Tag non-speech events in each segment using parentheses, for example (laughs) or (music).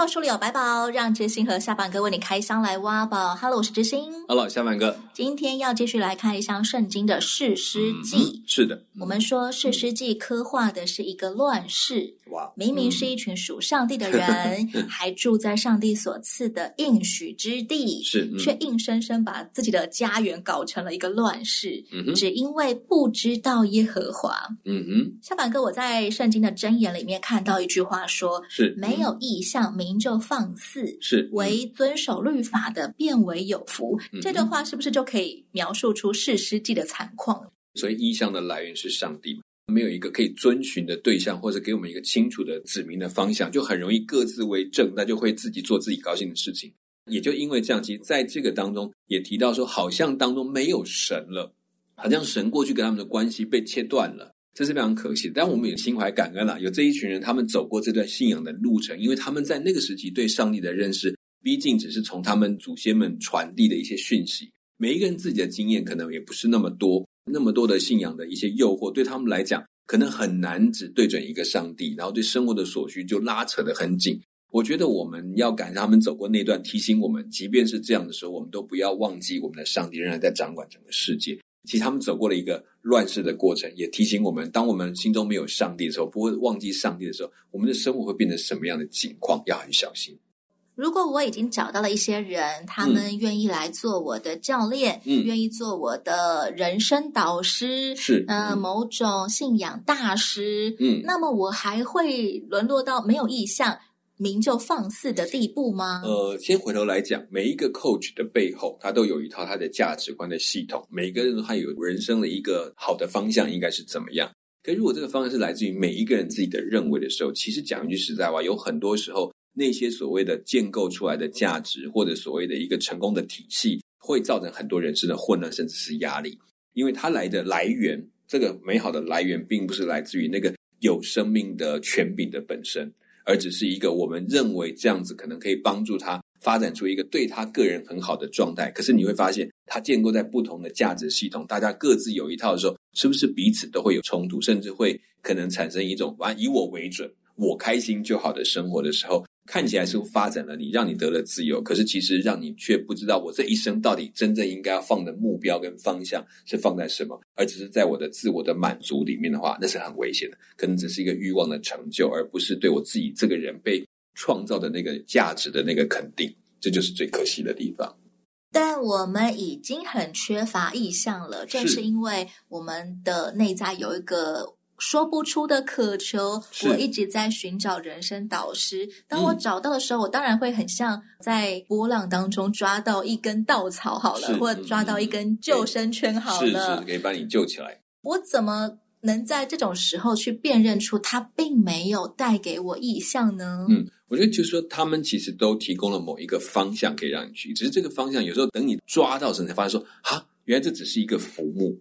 宝书里有百宝，让知心和下半哥为你开箱来挖宝。Hello，我是知心。Hello，下半哥。今天要继续来看一箱圣经的士师记。嗯、是的，我们说士师记刻画的是一个乱世。哇，明明是一群属上帝的 (laughs) 人，嗯、还住在上帝所赐的应许之地，是、嗯，却硬生生把自己的家园搞成了一个乱世。只因为不知道耶和华。嗯哼，下板哥，我在圣经的箴言里面看到一句话说：是没有意象，民就放肆；是唯遵守律法的，变为有福。嗯、这段话是不是就可以描述出世师记的惨况？所以意象的来源是上帝。没有一个可以遵循的对象，或者给我们一个清楚的指明的方向，就很容易各自为政，那就会自己做自己高兴的事情。也就因为这样，其实在这个当中也提到说，好像当中没有神了，好像神过去跟他们的关系被切断了，这是非常可惜。但我们也心怀感恩了，有这一群人，他们走过这段信仰的路程，因为他们在那个时期对上帝的认识，毕竟只是从他们祖先们传递的一些讯息，每一个人自己的经验可能也不是那么多。那么多的信仰的一些诱惑，对他们来讲，可能很难只对准一个上帝，然后对生活的所需就拉扯得很紧。我觉得我们要赶上他们走过那段，提醒我们，即便是这样的时候，我们都不要忘记我们的上帝仍然在掌管整个世界。其实他们走过了一个乱世的过程，也提醒我们，当我们心中没有上帝的时候，不会忘记上帝的时候，我们的生活会变成什么样的境况，要很小心。如果我已经找到了一些人，他们愿意来做我的教练，嗯，愿意做我的人生导师，是，呃，某种信仰大师，嗯，那么我还会沦落到没有异象，民就放肆的地步吗？呃，先回头来讲，每一个 coach 的背后，他都有一套他的价值观的系统，每一个人都还有人生的一个好的方向，应该是怎么样？可如果这个方向是来自于每一个人自己的认为的时候，其实讲一句实在话，有很多时候。那些所谓的建构出来的价值，或者所谓的一个成功的体系，会造成很多人生的混乱，甚至是压力。因为它来的来源，这个美好的来源，并不是来自于那个有生命的权柄的本身，而只是一个我们认为这样子可能可以帮助他发展出一个对他个人很好的状态。可是你会发现，它建构在不同的价值系统，大家各自有一套的时候，是不是彼此都会有冲突，甚至会可能产生一种完以我为准，我开心就好的生活的时候。看起来是发展了你，让你得了自由，可是其实让你却不知道我这一生到底真正应该要放的目标跟方向是放在什么，而只是在我的自我的满足里面的话，那是很危险的。可能只是一个欲望的成就，而不是对我自己这个人被创造的那个价值的那个肯定，这就是最可惜的地方。但我们已经很缺乏意向了，正是因为我们的内在有一个。说不出的渴求，我一直在寻找人生导师。当我找到的时候，嗯，我当然会很像在波浪当中抓到一根稻草好了，或者抓到一根救生圈好了，是是可以把你救起来。我怎么能在这种时候去辨认出他并没有带给我意向呢？嗯，我觉得就是说，他们其实都提供了某一个方向可以让你去，只是这个方向有时候等你抓到时，才发现说，哈，原来这只是一个浮木。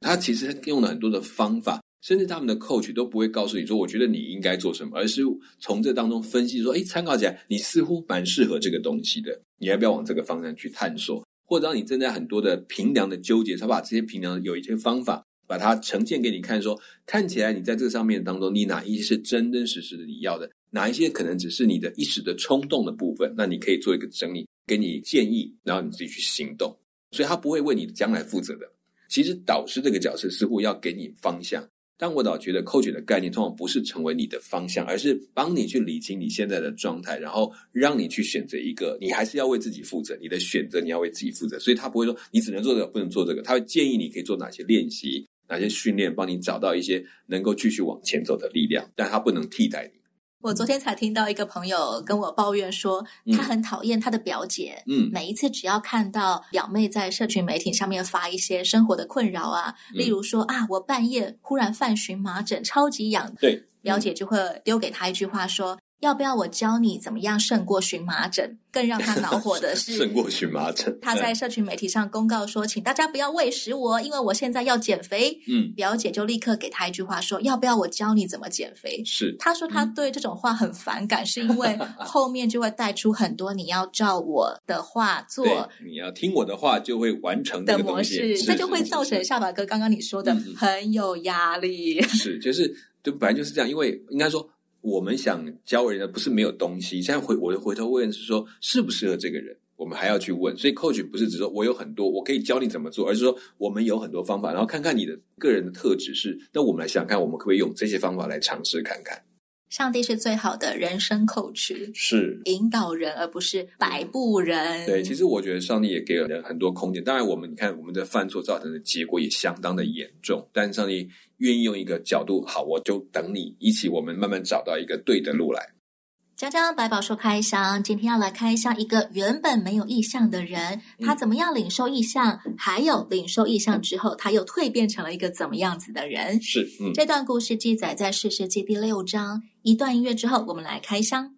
他其实用了很多的方法。甚至他们的 coach 都不会告诉你说，我觉得你应该做什么，而是从这当中分析说，哎，参考起来你似乎蛮适合这个东西的，你要不要往这个方向去探索？或者当你正在很多的平量的纠结，他把这些平量有一些方法，把它呈现给你看说，看起来你在这上面当中，你哪一些是真真实实的你要的，哪一些可能只是你的一时的冲动的部分，那你可以做一个整理，给你建议，然后你自己去行动。所以他不会为你的将来负责的。其实导师这个角色似乎要给你方向。但我倒觉得扣卷的概念通常不是成为你的方向，而是帮你去理清你现在的状态，然后让你去选择一个，你还是要为自己负责。你的选择你要为自己负责，所以他不会说你只能做这个，不能做这个。他会建议你可以做哪些练习、哪些训练，帮你找到一些能够继续往前走的力量，但他不能替代你。我昨天才听到一个朋友跟我抱怨说，他很讨厌他的表姐。嗯，每一次只要看到表妹在社群媒体上面发一些生活的困扰啊，嗯、例如说啊，我半夜忽然犯荨麻疹，超级痒。对，表姐就会丢给他一句话说：“要不要我教你怎么样胜过荨麻疹？更让他恼火的是，胜过荨麻疹。他在社群媒体上公告说：“请大家不要喂食我，因为我现在要减肥。”嗯，表姐就立刻给他一句话说：“要不要我教你怎么减肥？”是，他说他对这种话很反感，嗯、是因为 (laughs) 后面就会带出很多你要照我的话做，你要听我的话就会完成的模式，这就会造成下巴哥刚刚你说的很有压力。是，就是，就本来就是这样，因为应该说。我们想教人的不是没有东西，现在回我回头问是说适不适合这个人，我们还要去问。所以 coach 不是只说我有很多，我可以教你怎么做，而是说我们有很多方法，然后看看你的个人的特质是，那我们来想想看，我们可不可以用这些方法来尝试看看。上帝是最好的人生 coach，是引导人，而不是摆布人。对，其实我觉得上帝也给了人很多空间。当然，我们你看我们的犯错造成的结果也相当的严重，但上帝愿意用一个角度，好，我就等你一起，我们慢慢找到一个对的路来。江江百宝说开箱，今天要来开箱一个原本没有意向的人，他怎么样领受异象？嗯、还有领受意向之后，他又蜕变成了一个怎么样子的人？是，嗯，这段故事记载在世世记第六章。一段音乐之后，我们来开箱。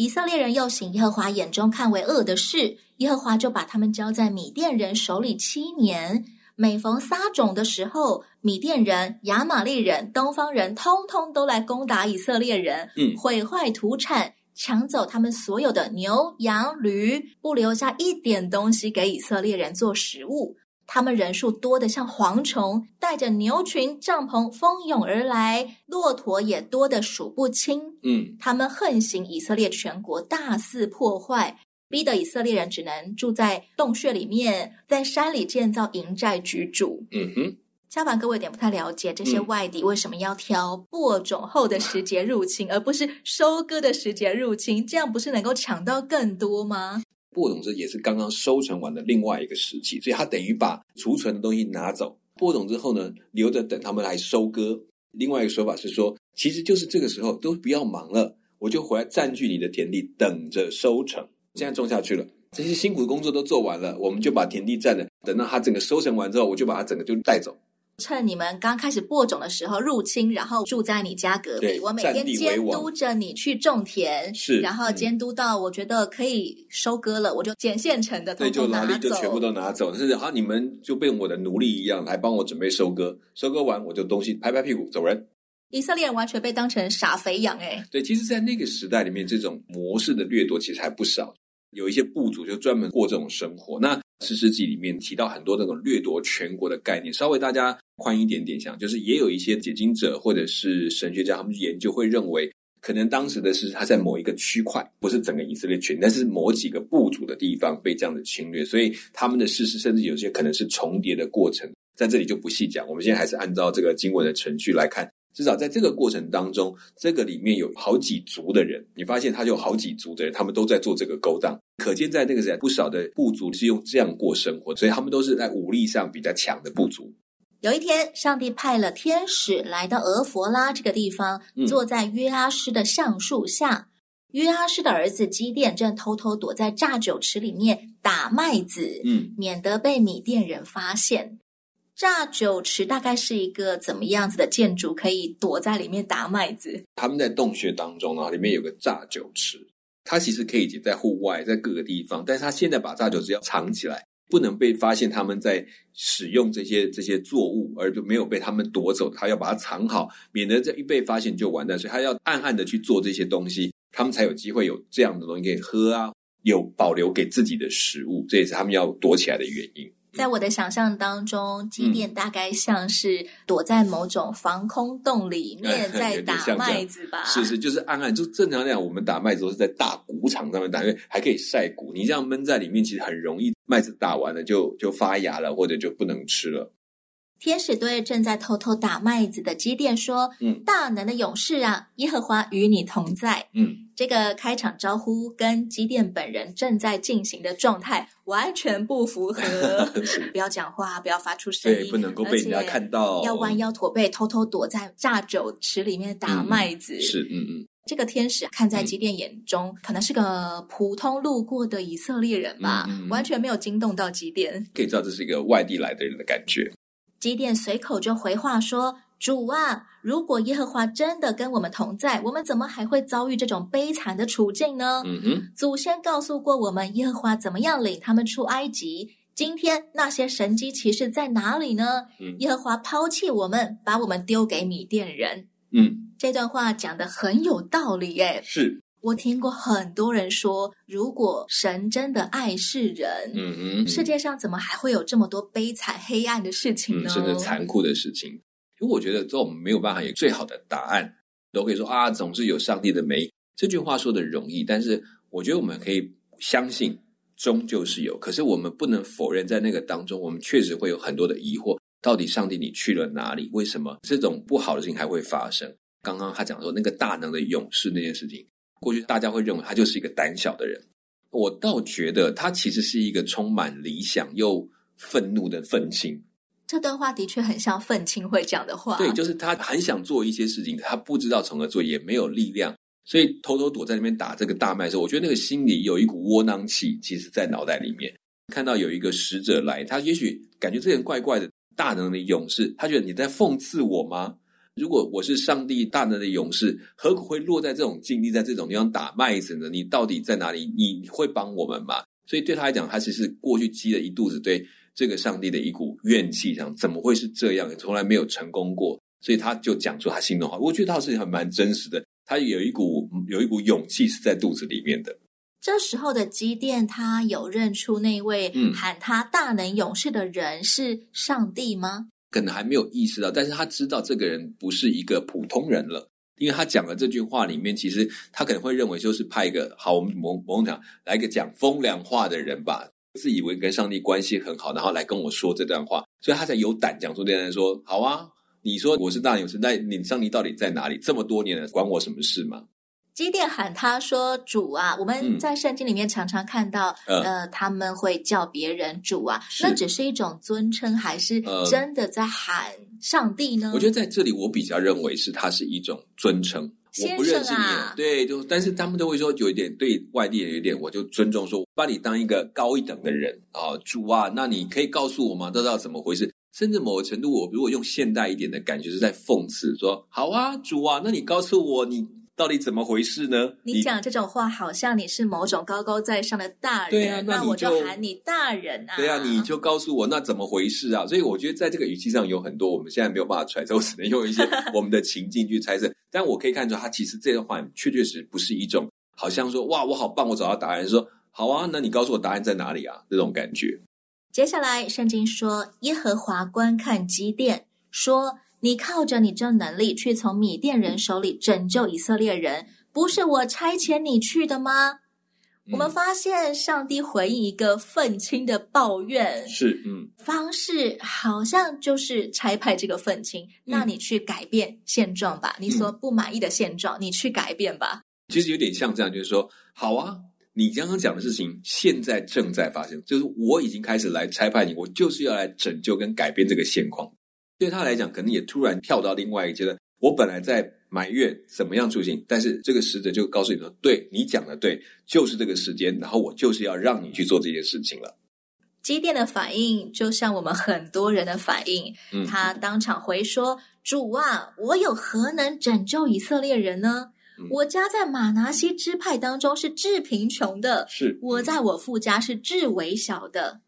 以色列人又行耶和华眼中看为恶的事，耶和华就把他们交在米甸人手里七年。每逢撒种的时候，米甸人、亚玛力人、东方人，通通都来攻打以色列人，嗯，毁坏土产，抢走他们所有的牛羊驴，不留下一点东西给以色列人做食物。他们人数多得像蝗虫，带着牛群、帐篷蜂拥而来，骆驼也多得数不清。嗯，他们横行以色列全国，大肆破坏，逼得以色列人只能住在洞穴里面，在山里建造营寨居住。嗯哼，相反，各位有点不太了解，这些外敌为什么要挑播种后的时节入侵，嗯、而不是收割的时节入侵？这样不是能够抢到更多吗？播种之也是刚刚收成完的另外一个时期，所以他等于把储存的东西拿走。播种之后呢，留着等他们来收割。另外一个说法是说，其实就是这个时候都不要忙了，我就回来占据你的田地，等着收成。现在种下去了，这些辛苦的工作都做完了，我们就把田地占了。等到它整个收成完之后，我就把它整个就带走。趁你们刚开始播种的时候入侵，然后住在你家隔壁。我每天监督着你去种田，是，然后监督到我觉得可以收割了，我就捡现成的，对，就拿力就全部都拿走。是啊，你们就变我的奴隶一样，来帮我准备收割。收割完，我就东西拍拍屁股走人。以色列人完全被当成傻肥羊哎。对，其实，在那个时代里面，这种模式的掠夺其实还不少。有一些部族就专门过这种生活。那士师记里面提到很多那种掠夺全国的概念，稍微大家宽一点点想，就是也有一些解经者或者是神学家，他们研究会认为，可能当时的是他在某一个区块，不是整个以色列全，但是某几个部族的地方被这样的侵略，所以他们的事实甚至有些可能是重叠的过程，在这里就不细讲。我们现在还是按照这个经文的程序来看。至少在这个过程当中，这个里面有好几族的人，你发现他就有好几族的人，他们都在做这个勾当。可见在那个时代，不少的部族是用这样过生活，所以他们都是在武力上比较强的部族。有一天，上帝派了天使来到俄佛拉这个地方，坐在约阿施的橡树下。嗯、约阿施的儿子基甸正偷偷躲在榨酒池里面打麦子，嗯，免得被米甸人发现。榨酒池大概是一个怎么样子的建筑？可以躲在里面打麦子？他们在洞穴当中啊，里面有个榨酒池，它其实可以在户外，在各个地方，但是他现在把榨酒池要藏起来，不能被发现他们在使用这些这些作物，而就没有被他们夺走，他要把它藏好，免得这一被发现就完蛋，所以他要暗暗的去做这些东西，他们才有机会有这样的东西可以喝啊，有保留给自己的食物，这也是他们要躲起来的原因。在我的想象当中，基甸大概像是躲在某种防空洞里面，(laughs) 在打麦子吧？是是，就是暗暗，就正常来讲，我们打麦子都是在大谷场上面打，因为还可以晒谷。你这样闷在里面，其实很容易麦子打完了就就发芽了，或者就不能吃了。天使对正在偷偷打麦子的基甸说：“嗯，大能的勇士啊，耶和华与你同在。”嗯。这个开场招呼跟基甸本人正在进行的状态完全不符合。(laughs) 不要讲话，不要发出声音，对，不能够被人家看到。要弯腰驼背，偷偷躲在榨酒池里面打麦子。嗯、是，嗯嗯。这个天使看在基甸眼中，嗯、可能是个普通路过的以色列人吧，嗯嗯、完全没有惊动到基甸。可以知道这是一个外地来的人的感觉。基甸随口就回话说。主啊，如果耶和华真的跟我们同在，我们怎么还会遭遇这种悲惨的处境呢？嗯哼，祖先告诉过我们，耶和华怎么样领他们出埃及。今天那些神机骑士在哪里呢？嗯，耶和华抛弃我们，把我们丢给米甸人。嗯，这段话讲的很有道理耶。是，我听过很多人说，如果神真的爱世人，嗯哼，世界上怎么还会有这么多悲惨黑暗的事情呢？真的残酷的事情。因为我觉得，这我们没有办法有最好的答案，都可以说啊，总是有上帝的美。这句话说的容易，但是我觉得我们可以相信，终究是有。可是我们不能否认，在那个当中，我们确实会有很多的疑惑：到底上帝你去了哪里？为什么这种不好的事情还会发生？刚刚他讲说那个大能的勇士那件事情，过去大家会认为他就是一个胆小的人，我倒觉得他其实是一个充满理想又愤怒的愤青。这段话的确很像愤青会讲的话。对，就是他很想做一些事情，他不知道从何做，也没有力量，所以偷偷躲在那边打这个大麦的时候，我觉得那个心里有一股窝囊气，其实在脑袋里面。看到有一个使者来，他也许感觉这人怪怪的，大能的勇士，他觉得你在讽刺我吗？如果我是上帝大能的勇士，何苦会落在这种境地，在这种地方打麦子呢？你到底在哪里？你会帮我们吗？所以对他来讲，他其实过去积了一肚子对。这个上帝的一股怨气上，怎么会是这样？从来没有成功过，所以他就讲出他心里话。我觉得他是很蛮真实的，他有一股有一股勇气是在肚子里面的。这时候的基甸，他有认出那位喊他大能勇士的人是上帝吗？可能还没有意识到，但是他知道这个人不是一个普通人了，因为他讲了这句话里面，其实他可能会认为就是派一个好，我们某某讲来一个讲风凉话的人吧。自以为跟上帝关系很好，然后来跟我说这段话，所以他才有胆讲出这段话说：“好啊，你说我是大勇士，那你上帝到底在哪里？这么多年了，关我什么事吗？”基甸喊他说：“主啊！”我们在圣经里面常常看到，嗯、呃，他们会叫别人主啊，那只是一种尊称，还是真的在喊上帝呢？我觉得在这里，我比较认为是它是一种尊称。我不认识你，啊、对，就但是他们都会说有一点对外地人有点，我就尊重说，把你当一个高一等的人啊，主啊，那你可以告诉我吗？都知道怎么回事？甚至某个程度，我如果用现代一点的感觉，是在讽刺说，好啊，主啊，那你告诉我你。到底怎么回事呢？你讲这种话，好像你是某种高高在上的大人。对啊，那，那我就喊你大人啊。对啊，你就告诉我那怎么回事啊？所以我觉得在这个语气上有很多我们现在没有办法揣测，我只能用一些 (laughs) 我们的情境去猜测。但我可以看出，他其实这段话确确实不是一种好像说哇我好棒，我找到答案。说好啊，那你告诉我答案在哪里啊？这种感觉。接下来圣经说，耶和华观看基甸，说。你靠着你这能力去从米甸人手里拯救以色列人，不是我差遣你去的吗？嗯、我们发现上帝回应一个愤青的抱怨，是嗯，方式好像就是拆派这个愤青，嗯、那你去改变现状吧，你所不满意的现状，嗯、你去改变吧。其实有点像这样，就是说，好啊，你刚刚讲的事情现在正在发生，就是我已经开始来拆派你，我就是要来拯救跟改变这个现况。对他来讲，可能也突然跳到另外一个阶段。我本来在埋怨怎么样处境，但是这个使者就告诉你说：“对，你讲的对，就是这个时间，然后我就是要让你去做这件事情了。”基甸的反应就像我们很多人的反应，嗯，他当场回说：“主啊，我有何能拯救以色列人呢？嗯，我家在马拿西支派当中是至贫穷的，是我在我父家是至微小的。”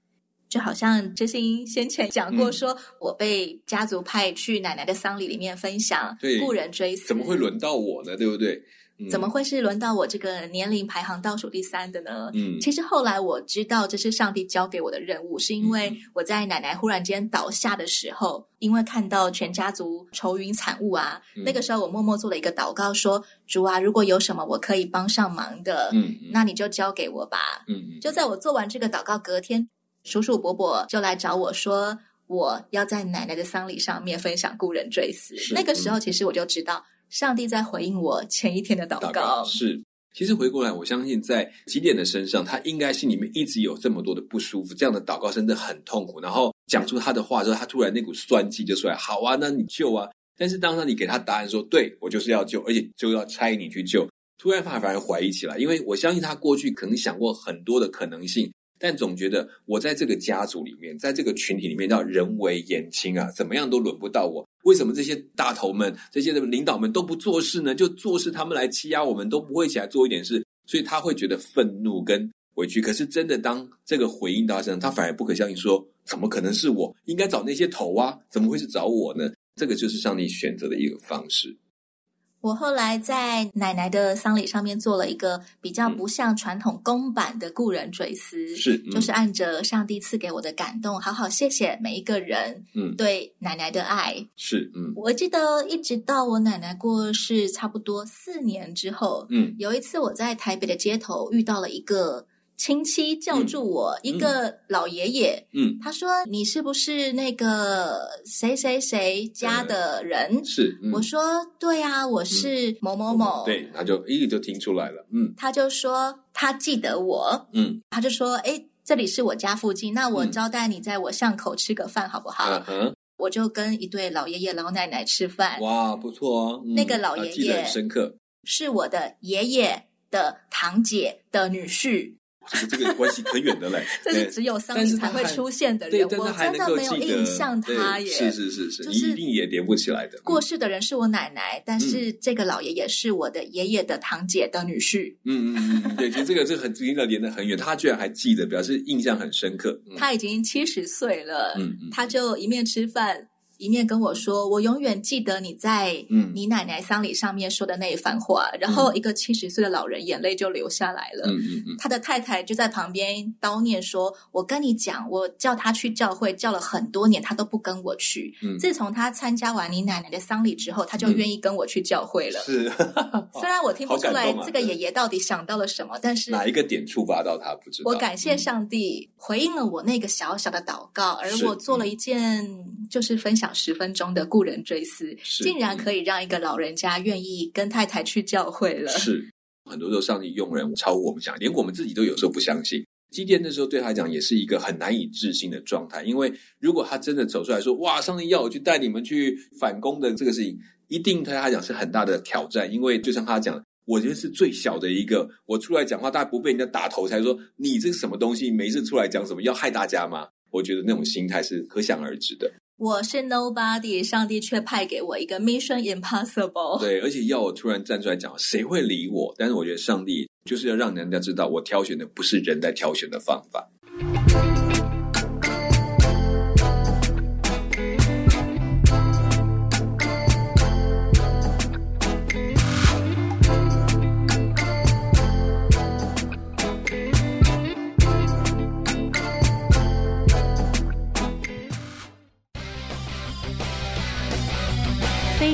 就好像知心先前讲过，说我被家族派去奶奶的丧礼里面分享，故人追思，怎么会轮到我呢？对不对？嗯、怎么会是轮到我这个年龄排行倒数第三的呢？嗯，其实后来我知道这是上帝交给我的任务，是因为我在奶奶忽然间倒下的时候，因为看到全家族愁云惨雾啊，嗯、那个时候我默默做了一个祷告说，说主啊，如果有什么我可以帮上忙的，嗯，那你就交给我吧。嗯，就在我做完这个祷告，隔天。叔叔伯伯就来找我说，我要在奶奶的丧礼上面分享故人追思。那个时候，其实我就知道，上帝在回应我前一天的祷告。是，其实回过来，我相信在几点的身上，他应该心里面一直有这么多的不舒服，这样的祷告真的很痛苦。然后讲出他的话之后，他突然那股酸气就出来。好啊，那你救啊！但是当他你给他答案说，对，我就是要救，而且就要差你去救，突然反而怀疑起来。因为我相信他过去可能想过很多的可能性，但总觉得我在这个家族里面，在这个群体里面，要人微言轻啊，怎么样都轮不到我。为什么这些大头们、这些的领导们都不做事呢？就做事，他们来欺压我们，都不会起来做一点事，所以他会觉得愤怒跟委屈。可是真的，当这个回应到他身上，他反而不可相信说，说怎么可能是我？应该找那些头啊，怎么会是找我呢？这个就是上帝选择的一个方式。我后来在奶奶的丧礼上面做了一个比较不像传统公版的故人追思，是、嗯、就是按着上帝赐给我的感动，好好谢谢每一个人，嗯，对奶奶的爱是，嗯，我记得一直到我奶奶过世差不多四年之后，嗯，有一次我在台北的街头遇到了一个。亲戚叫住我，嗯、一个老爷爷，嗯，他说：“你是不是那个谁谁谁家的人？”嗯、是，嗯、我说：“对啊，我是某某某。嗯”对，他就一个就听出来了，嗯，他就说他记得我，嗯，他就说：“哎，这里是我家附近，那我招待你在我巷口吃个饭好不好？”嗯哼，我就跟一对老爷爷老奶奶吃饭，哇，不错哦。嗯、那个老爷爷深刻，是我的爷爷的堂姐的女婿。这个关系可远的嘞，这是只有丧礼才会出现的人，我真的没有印象他耶。是是是是，就是一定也连不起来的。过世的人是我奶奶，但是这个老爷爷是我的爷爷的堂姐的女婿。嗯嗯嗯，对，其实这个这很真的连得很远，他居然还记得，表示印象很深刻。他已经七十岁了，嗯嗯，他就一面吃饭。一面跟我说，我永远记得你在你奶奶丧礼上面说的那一番话。嗯、然后一个七十岁的老人眼泪就流下来了。嗯嗯嗯、他的太太就在旁边叨念说：“我跟你讲，我叫他去教会，叫了很多年，他都不跟我去。嗯、自从他参加完你奶奶的丧礼之后，他就愿意跟我去教会了。嗯”是，(laughs) 虽然我听不出来这个爷爷到底想到了什么，但是哪一个点触发到他不知道。我感谢上帝回应了我那个小小的祷告，而我做了一件就是分享。十分钟的故人追思，竟然可以让一个老人家愿意跟太太去教会了。是很多时候上帝用人超乎我们想，连我们自己都有时候不相信。基甸那时候对他讲也是一个很难以置信的状态，因为如果他真的走出来说：“哇，上帝要我去带你们去反攻的这个事情，一定对他讲是很大的挑战。”因为就像他讲，我觉得是最小的一个，我出来讲话，大家不被人家打头，才说你这是什么东西？没事出来讲什么？要害大家吗？我觉得那种心态是可想而知的。我是 nobody，上帝却派给我一个 mission impossible。对，而且要我突然站出来讲，谁会理我？但是我觉得上帝就是要让人家知道，我挑选的不是人在挑选的方法。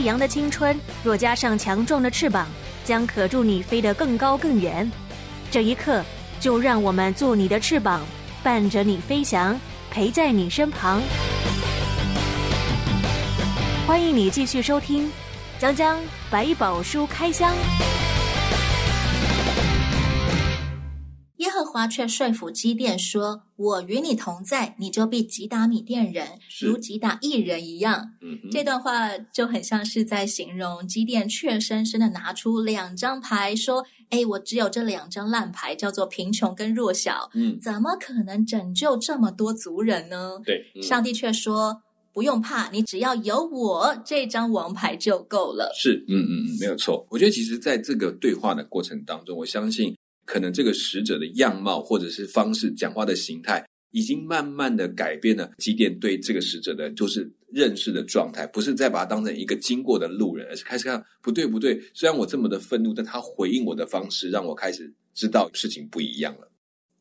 羊的青春，若加上强壮的翅膀，将可助你飞得更高更远。这一刻，就让我们做你的翅膀，伴着你飞翔，陪在你身旁。欢迎你继续收听《江江百宝书开箱》。华却说服基甸说：“我与你同在，你就必击打米甸人，如击打一人一样。嗯”这段话就很像是在形容基甸，怯生生的拿出两张牌，说：“哎，我只有这两张烂牌，叫做贫穷跟弱小，嗯，怎么可能拯救这么多族人呢？”对，嗯、上帝却说：“不用怕，你只要有我这张王牌就够了。”是，嗯嗯嗯，没有错。我觉得其实在这个对话的过程当中，我相信。可能这个使者的样貌或者是方式、讲话的形态，已经慢慢的改变了基甸对这个使者的就是认识的状态，不是再把他当成一个经过的路人，而是开始看不对不对。虽然我这么的愤怒，但他回应我的方式让我开始知道事情不一样了。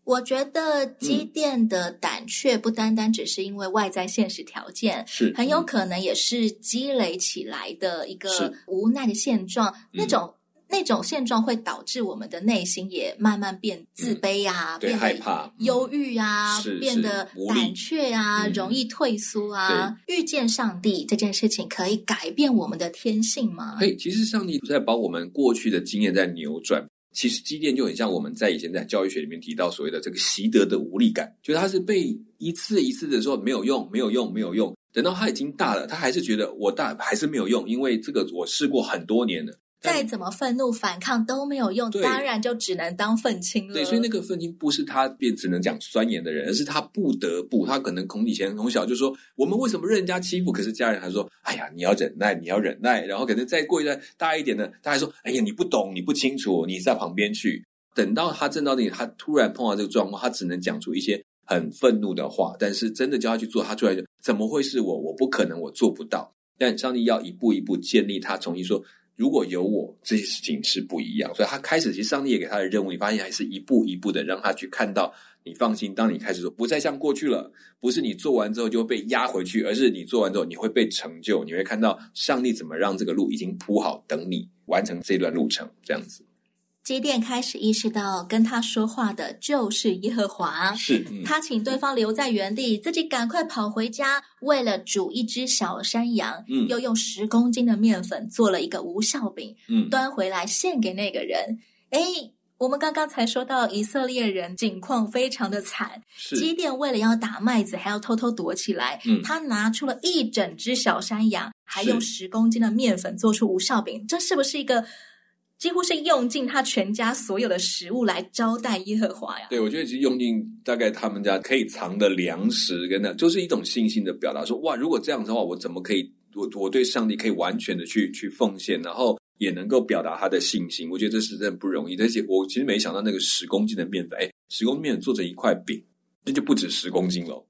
我觉得基甸的胆怯不单单只是因为外在现实条件，是很有可能也是积累起来的一个无奈的现状，那种。那种现状会导致我们的内心也慢慢变自卑啊，嗯、对，变害怕、忧郁啊，嗯、变得胆怯啊，嗯、容易退缩啊。遇见上帝这件事情可以改变我们的天性吗？嘿，其实上帝在把我们过去的经验在扭转。其实积淀就很像我们在以前在教育学里面提到所谓的这个习得的无力感，就是他是被一次一次的说没有用，没有用，没有用，等到他已经大了，他还是觉得我大还是没有用，因为这个我试过很多年了。再怎么愤怒反抗都没有用，当然就只能当愤青了。对，所以那个愤青不是他便只能讲酸言的人，而是他不得不，他可能从以前从小就说我们为什么任人家欺负，可是家人还说哎呀你要忍耐，你要忍耐，然后可能再过一段大一点的，他还说哎呀你不懂，你不清楚，你在旁边去。等到他挣到那里，他突然碰到这个状况，他只能讲出一些很愤怒的话，但是真的叫他去做，他出来就怎么会是我？我不可能，我做不到。但上帝要一步一步建立他，重新说。如果有我，这些事情是不一样。所以他开始，其实上帝也给他的任务，你发现还是一步一步的让他去看到。你放心，当你开始说不再像过去了，不是你做完之后就会被压回去，而是你做完之后你会被成就，你会看到上帝怎么让这个路已经铺好，等你完成这段路程，这样子。基甸开始意识到，跟他说话的就是耶和华。是，嗯、他请对方留在原地，自己赶快跑回家，为了煮一只小山羊，嗯，又用十公斤的面粉做了一个无酵饼，嗯，端回来献给那个人。哎，我们刚刚才说到以色列人境况非常的惨，是基甸为了要打麦子，还要偷偷躲起来，嗯，他拿出了一整只小山羊，还用十公斤的面粉做出无酵饼，这是不是一个？几乎是用尽他全家所有的食物来招待耶和华呀。对，我觉得其实用尽大概他们家可以藏的粮食，跟那就是一种信心的表达。说哇，如果这样子的话，我怎么可以？我我对上帝可以完全的去去奉献，然后也能够表达他的信心。我觉得这是真的不容易。而且我其实没想到那个十公斤的面粉，哎，十公斤面粉做成一块饼，那就不止十公斤了，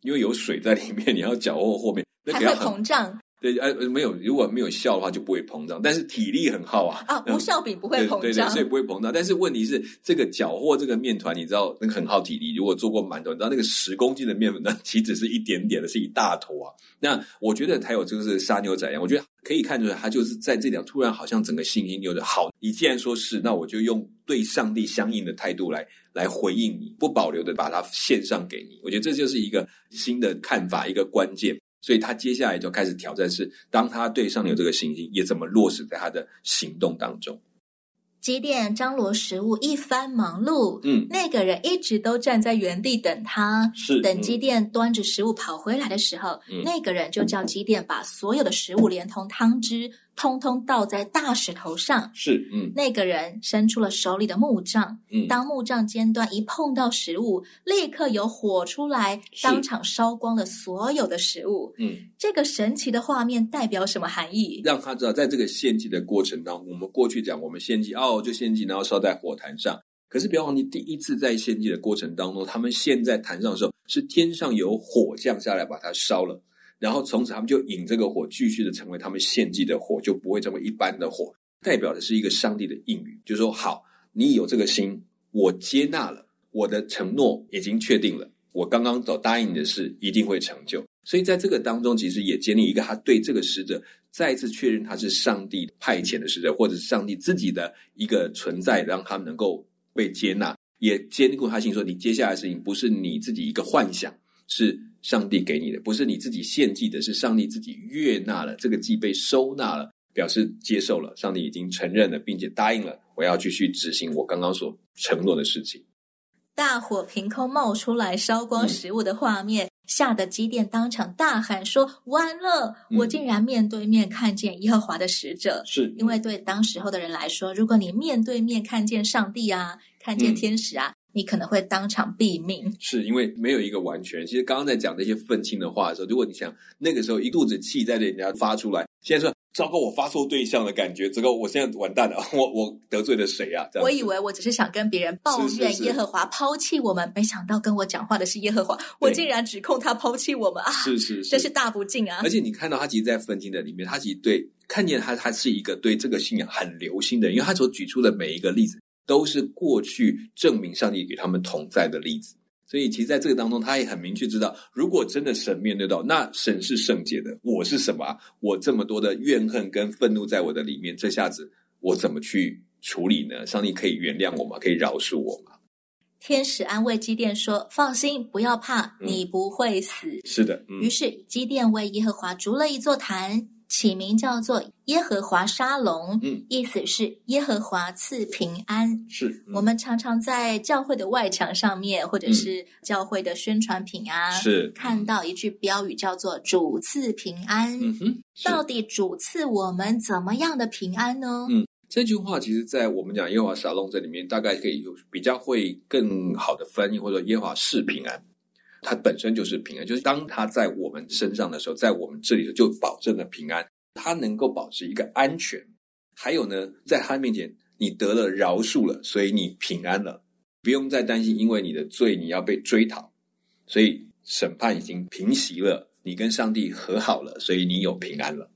因为有水在里面，你要搅和后面，那还会膨胀。对，呃，没有，如果没有笑的话，就不会膨胀。但是体力很耗啊。啊，(laughs) 不笑饼不会膨胀。对对对，所以不会膨胀。但是问题是，这个搅和这个面团，你知道那个很耗体力。如果做过馒头，你知道那个十公斤的面粉，那岂止是一点点的，是一大坨啊。那我觉得还有就是杀牛仔一样，我觉得可以看出来，他就是在这点突然好像整个信心有点好。你既然说是，那我就用对上帝相应的态度来来回应你，不保留的把它献上给你。我觉得这就是一个新的看法，一个关键。所以他接下来就开始挑战是，当他对上有这个信心，也怎么落实在他的行动当中。基甸张罗食物一番忙碌，嗯，那个人一直都站在原地等他，是等基甸端着食物跑回来的时候，嗯，那个人就叫基甸把所有的食物连同汤汁。通通倒在大石头上，是，嗯，那个人伸出了手里的木杖，嗯，当木杖尖端一碰到食物，立刻有火出来，当场烧光了所有的食物，嗯，这个神奇的画面代表什么含义？让他知道，在这个献祭的过程当中，我们过去讲，我们献祭哦，就献祭，然后烧在火坛上。可是不要忘记，第一次在献祭的过程当中，他们献在坛上的时候，是天上有火降下来把它烧了。然后从此他们就引这个火，继续的成为他们献祭的火，就不会成为一般的火，代表的是一个上帝的应许，就是说好，你有这个心，我接纳了，我的承诺已经确定了，我刚刚所答应你的事一定会成就。所以在这个当中，其实也建立一个他对这个使者再一次确认他是上帝派遣的使者，或者是上帝自己的一个存在，让他能够被接纳，也坚固他心，说你接下来的事情不是你自己一个幻想，是。上帝给你的不是你自己献祭的，是上帝自己悦纳了，这个祭被收纳了，表示接受了，上帝已经承认了，并且答应了，我要继续执行我刚刚所承诺的事情。大火凭空冒出来，烧光食物的画面，吓得基甸当场大喊说：“完了！我竟然面对面看见耶和华的使者。”是因为对当时候的人来说，如果你面对面看见上帝啊，看见天使啊。嗯你可能会当场毙命，是因为没有一个完全。其实刚刚在讲那些愤青的话的时候，如果你想那个时候一肚子气在人家发出来，现在说糟糕，我发错对象的感觉，糟糕，我现在完蛋了，我我得罪了谁啊？我以为我只是想跟别人抱怨耶和华抛弃我们，没想到跟我讲话的是耶和华，我竟然指控他抛弃我们啊！是是是，真是大不敬啊！而且你看到他其实，在愤青的里面，他其实对看见他，他是一个对这个信仰很留心的人，因为他所举出的每一个例子。都是过去证明上帝与他们同在的例子，所以其实在这个当中，他也很明确知道，如果真的神面对到，那神是圣洁的，我是什么啊？我这么多的怨恨跟愤怒在我的里面，这下子我怎么去处理呢？上帝可以原谅我吗？可以饶恕我吗？天使安慰基甸说：“放心，不要怕，你不会死。”是的。于是基甸为耶和华筑了一座坛。起名叫做耶和华沙龙，嗯，意思是耶和华赐平安。是、嗯、我们常常在教会的外墙上面，或者是教会的宣传品啊，是看到一句标语叫做“主赐平安”。嗯哼，到底主赐我们怎么样的平安呢？嗯，这句话其实，在我们讲耶和华沙龙这里面，大概可以有比较会更好的翻译，或者耶和华是平安。它本身就是平安，就是当它在我们身上的时候，在我们这里就保证了平安。它能够保持一个安全，还有呢，在他面前你得了饶恕了，所以你平安了，不用再担心因为你的罪你要被追讨，所以审判已经平息了，你跟上帝和好了，所以你有平安了。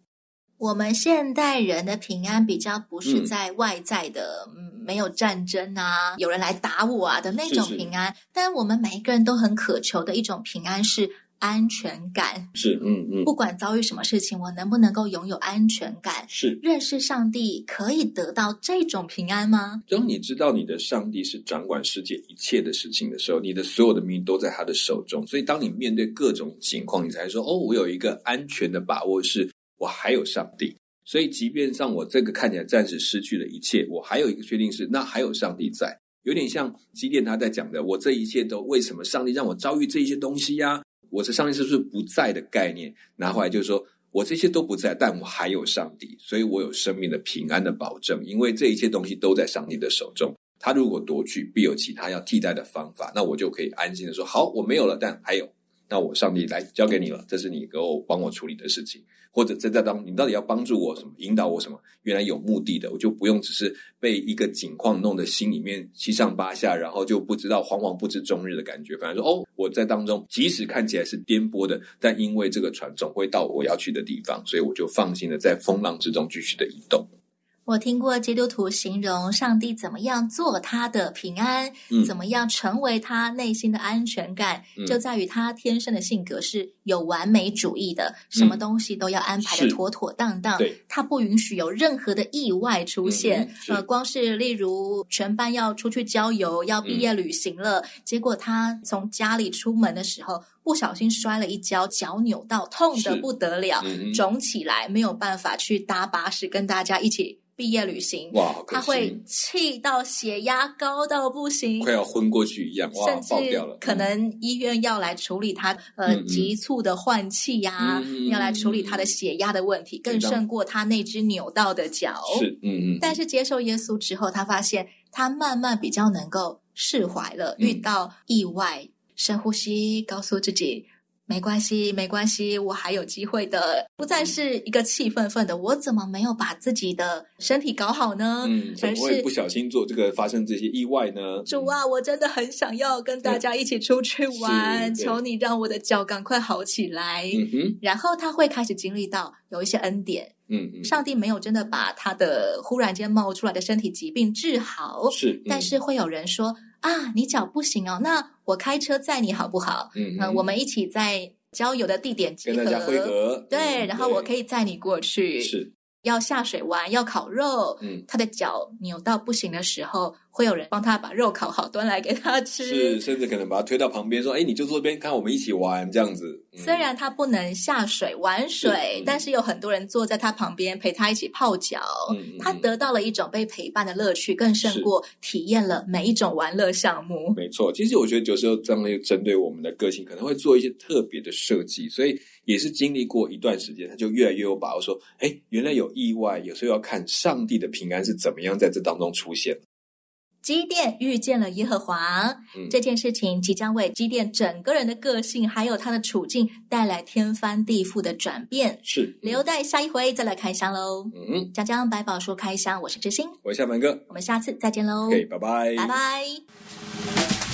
我们现代人的平安比较不是在外在的，嗯，没有战争啊，有人来打我啊的那种平安，是是，但我们每一个人都很渴求的一种平安是安全感。是，嗯嗯，不管遭遇什么事情，我能不能够拥有安全感？是，认识上帝可以得到这种平安吗？当你知道你的上帝是掌管世界一切的事情的时候，你的所有的命运都在他的手中，所以当你面对各种情况，你才说：“哦，我有一个安全的把握是。”我还有上帝，所以即便让我这个看起来暂时失去了一切，我还有一个确定是，那还有上帝在。有点像基甸他在讲的，我这一切都为什么上帝让我遭遇这些东西呀？我这上帝是不是不在的概念拿回来，就是说我这些都不在，但我还有上帝，所以我有生命的平安的保证，因为这一切东西都在上帝的手中。他如果夺去，必有其他要替代的方法，那我就可以安心的说，好，我没有了，但还有。那我上帝来交给你了，这是你给我帮我处理的事情，或者在这当，你到底要帮助我什么，引导我什么？原来有目的的，我就不用只是被一个景况弄得心里面七上八下，然后就不知道惶惶不知终日的感觉。反正说哦，我在当中，即使看起来是颠簸的，但因为这个船总会到我要去的地方，所以我就放心的在风浪之中继续的移动。我听过基督徒形容上帝怎么样做他的平安，嗯、怎么样成为他内心的安全感，嗯、就在于他天生的性格是有完美主义的，嗯、什么东西都要安排的妥妥当当。他不允许有任何的意外出现。嗯、呃，光是例如全班要出去郊游，要毕业旅行了，嗯、结果他从家里出门的时候不小心摔了一跤，脚扭到，痛得不得了，嗯、肿起来，没有办法去搭巴士跟大家一起。毕业旅行，哇，他会气到血压高到不行，快要昏过去一样，哇，甚至爆掉了。可能医院要来处理他、嗯、呃急促的换气呀、啊，嗯、要来处理他的血压的问题，嗯、更胜过他那只扭到的脚。是，嗯嗯。但是接受耶稣之后，他发现他慢慢比较能够释怀了。嗯、遇到意外，深呼吸，告诉自己。没关系，没关系，我还有机会的。不再是一个气愤愤的，我怎么没有把自己的身体搞好呢？嗯，怎么会不小心做这个发生这些意外呢？主啊，我真的很想要跟大家一起出去玩，求你让我的脚赶快好起来。嗯哼，然后他会开始经历到有一些恩典。嗯嗯，上帝没有真的把他的忽然间冒出来的身体疾病治好，是，嗯、但是会有人说。啊，你脚不行哦，那我开车载你好不好？嗯，我们一起在郊游的地点集合，跟大家会合。对，嗯、然后我可以载你过去。是。要下水玩，要烤肉，嗯，他的脚扭到不行的时候，会有人帮他把肉烤好，端来给他吃。是，甚至可能把他推到旁边，说：“哎，你就坐这边，看我们一起玩。”这样子。嗯、虽然他不能下水玩水，是但是有很多人坐在他旁边陪他一起泡脚。嗯、他得到了一种被陪伴的乐趣，更胜过体验了每一种玩乐项目。没错，其实我觉得有时候这样的针对我们的个性，可能会做一些特别的设计，所以。也是经历过一段时间，他就越来越有把握，说：“哎，原来有意外，有时候要看上帝的平安是怎么样在这当中出现。”基甸遇见了耶和华，嗯、这件事情即将为基甸整个人的个性还有他的处境带来天翻地覆的转变。是，留待下一回再来开箱喽。嗯，讲讲百宝说开箱，我是知心，我是夏凡哥，我们下次再见喽。OK，拜拜，拜拜。